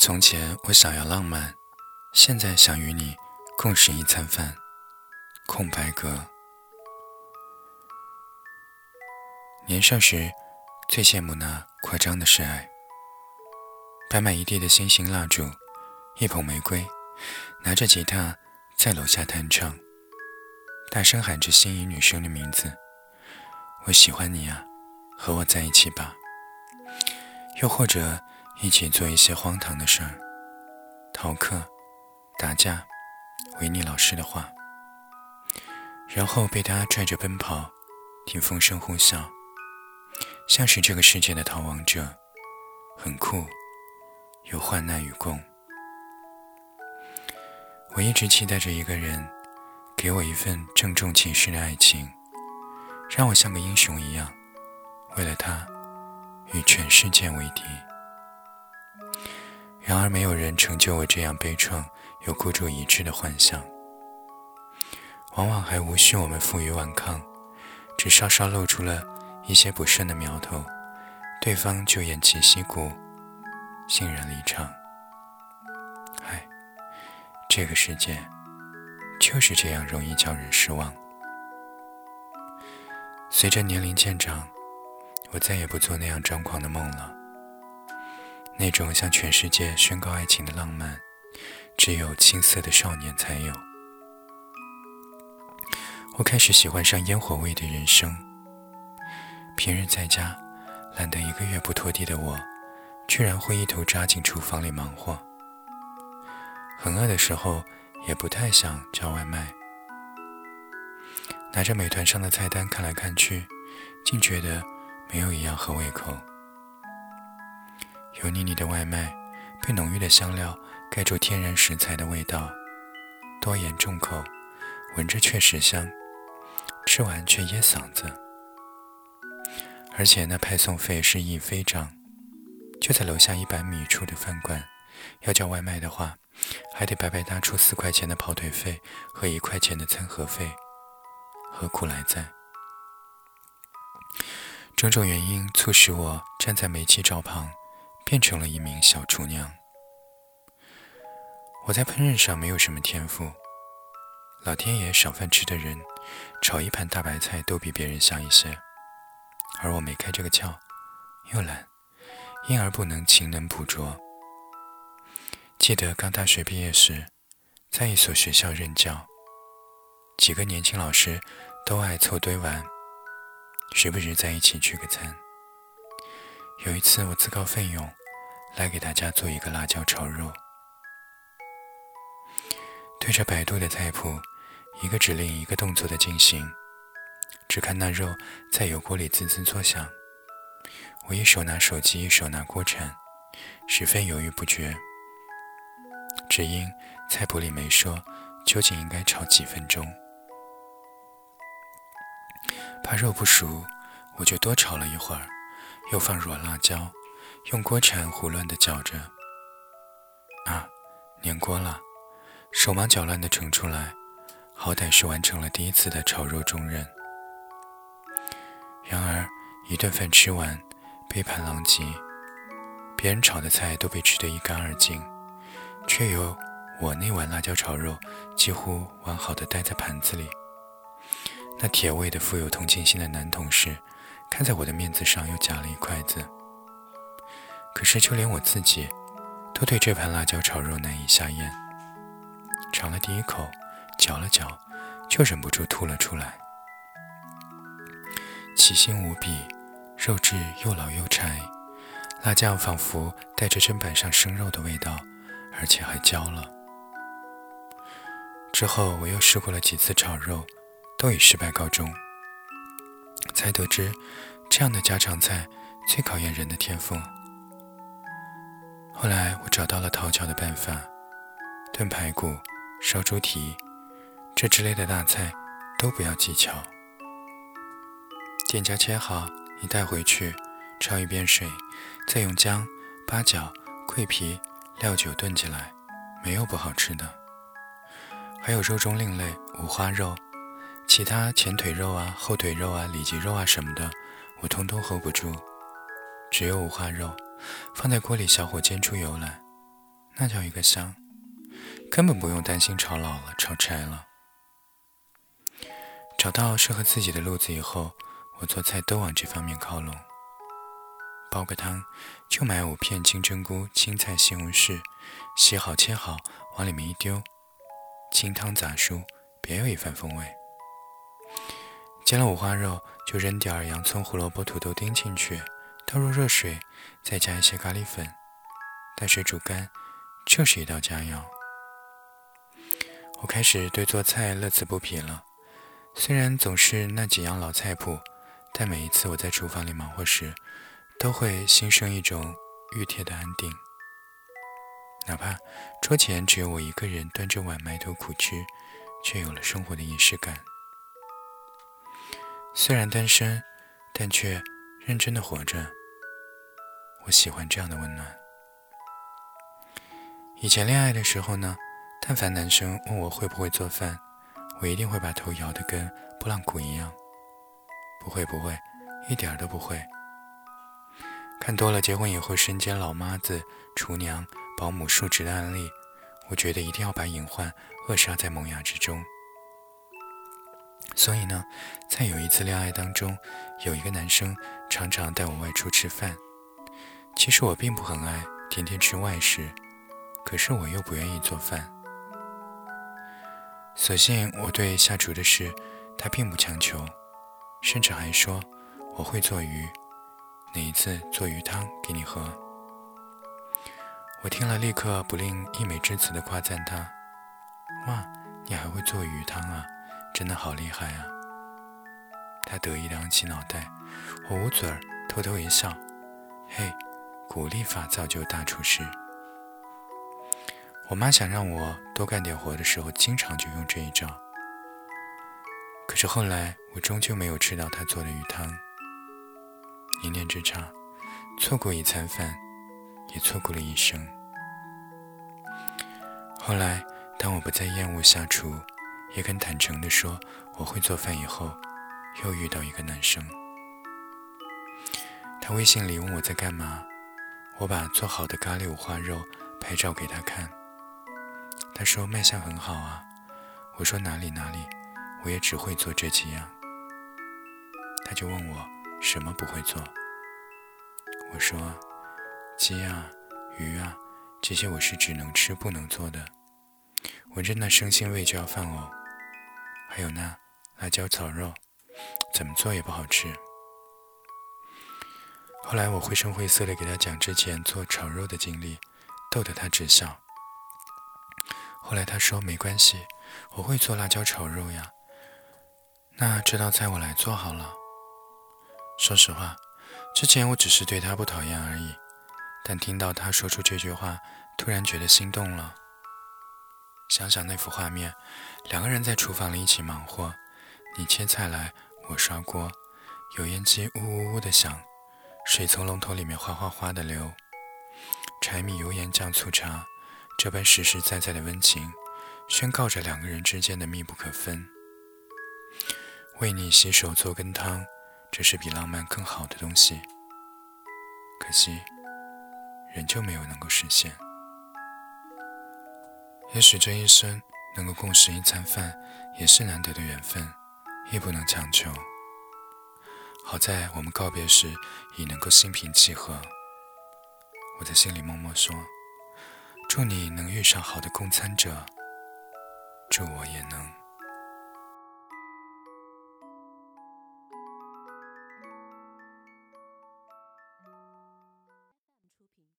从前我想要浪漫，现在想与你共食一餐饭。空白格。年少时最羡慕那夸张的示爱，摆满一地的星星蜡烛，一捧玫瑰，拿着吉他在楼下弹唱，大声喊着心仪女生的名字：“我喜欢你啊，和我在一起吧。”又或者一起做一些荒唐的事儿，逃课、打架、违逆老师的话，然后被他拽着奔跑，听风声呼啸，像是这个世界的逃亡者，很酷，有患难与共。我一直期待着一个人，给我一份郑重其事的爱情，让我像个英雄一样，为了他。与全世界为敌。然而，没有人成就我这样悲怆又孤注一掷的幻想。往往还无需我们负隅顽抗，只稍稍露出了一些不慎的苗头，对方就偃旗息鼓，欣然离场。唉，这个世界就是这样容易叫人失望。随着年龄渐长。我再也不做那样张狂的梦了。那种向全世界宣告爱情的浪漫，只有青涩的少年才有。我开始喜欢上烟火味的人生。平日在家懒得一个月不拖地的我，居然会一头扎进厨房里忙活。很饿的时候，也不太想叫外卖。拿着美团上的菜单看来看去，竟觉得。没有一样合胃口。油腻腻的外卖，被浓郁的香料盖住天然食材的味道，多盐重口，闻着确实香，吃完却噎嗓子。而且那派送费是一飞涨，就在楼下一百米处的饭馆，要叫外卖的话，还得白白搭出四块钱的跑腿费和一块钱的餐盒费，何苦来哉？种种原因促使我站在煤气灶旁，变成了一名小厨娘。我在烹饪上没有什么天赋，老天爷赏饭吃的人，炒一盘大白菜都比别人香一些，而我没开这个窍，又懒，因而不能勤能补拙。记得刚大学毕业时，在一所学校任教，几个年轻老师都爱凑堆玩。时不时在一起聚个餐。有一次，我自告奋勇来给大家做一个辣椒炒肉，对着百度的菜谱，一个指令一个动作的进行，只看那肉在油锅里滋滋作响。我一手拿手机，一手拿锅铲，十分犹豫不决，只因菜谱里没说究竟应该炒几分钟。怕肉不熟，我就多炒了一会儿，又放入了辣椒，用锅铲胡乱地搅着。啊，粘锅了，手忙脚乱地盛出来，好歹是完成了第一次的炒肉重任。然而，一顿饭吃完，杯盘狼藉，别人炒的菜都被吃得一干二净，却有我那碗辣椒炒肉几乎完好的待在盘子里。那铁胃的、富有同情心的男同事，看在我的面子上，又夹了一筷子。可是，就连我自己，都对这盘辣椒炒肉难以下咽。尝了第一口，嚼了嚼，就忍不住吐了出来。奇腥无比，肉质又老又柴，辣酱仿佛带着砧板上生肉的味道，而且还焦了。之后，我又试过了几次炒肉。都以失败告终，才得知这样的家常菜最考验人的天赋。后来我找到了讨巧的办法，炖排骨、烧猪蹄这之类的大菜都不要技巧，店家切好，你带回去焯一遍水，再用姜、八角、桂皮、料酒炖起来，没有不好吃的。还有肉中另类五花肉。其他前腿肉啊、后腿肉啊、里脊肉啊什么的，我通通 hold 不住。只有五花肉，放在锅里小火煎出油来，那叫一个香，根本不用担心炒老了、炒柴了。找到适合自己的路子以后，我做菜都往这方面靠拢。煲个汤，就买五片金针菇、青菜、西红柿，洗好切好，往里面一丢，清汤杂蔬，别有一番风味。煎了五花肉，就扔点儿洋葱、胡萝卜、土豆丁进去，倒入热水，再加一些咖喱粉，待水煮干，就是一道佳肴。我开始对做菜乐此不疲了，虽然总是那几样老菜谱，但每一次我在厨房里忙活时，都会心生一种熨帖的安定，哪怕桌前只有我一个人端着碗埋头苦吃，却有了生活的仪式感。虽然单身，但却认真的活着。我喜欢这样的温暖。以前恋爱的时候呢，但凡男生问我会不会做饭，我一定会把头摇得跟拨浪鼓一样，不会不会，一点都不会。看多了结婚以后身兼老妈子、厨娘、保姆数职的案例，我觉得一定要把隐患扼杀在萌芽之中。所以呢，在有一次恋爱当中，有一个男生常常带我外出吃饭。其实我并不很爱天天吃外食，可是我又不愿意做饭。所幸我对下厨的事，他并不强求，甚至还说我会做鱼。哪一次做鱼汤给你喝？我听了立刻不吝溢美之词的夸赞他：“哇，你还会做鱼汤啊，真的好厉害啊！”他得意的昂起脑袋，我捂嘴儿偷偷一笑：“嘿，鼓励法造就大厨师。”我妈想让我多干点活的时候，经常就用这一招。可是后来，我终究没有吃到她做的鱼汤。一念之差，错过一餐饭，也错过了一生。后来，当我不再厌恶下厨，也肯坦诚地说我会做饭以后，又遇到一个男生。他微信里问我在干嘛，我把做好的咖喱五花肉拍照给他看。他说卖相很好啊，我说哪里哪里，我也只会做这几样。他就问我。什么不会做？我说，鸡啊，鱼啊，这些我是只能吃不能做的。闻着那生腥味就要犯呕。还有那辣椒炒肉，怎么做也不好吃。后来我绘声绘色的给他讲之前做炒肉的经历，逗得他直笑。后来他说没关系，我会做辣椒炒肉呀。那这道菜我来做好了。说实话，之前我只是对他不讨厌而已，但听到他说出这句话，突然觉得心动了。想想那幅画面，两个人在厨房里一起忙活，你切菜来，我刷锅，油烟机呜呜呜的响，水从龙头里面哗哗哗的流，柴米油盐酱醋茶，这般实实在在的温情，宣告着两个人之间的密不可分。为你洗手做羹汤。这是比浪漫更好的东西，可惜，仍旧没有能够实现。也许这一生能够共食一餐饭，也是难得的缘分，亦不能强求。好在我们告别时已能够心平气和。我在心里默默说：祝你能遇上好的共餐者，祝我也能。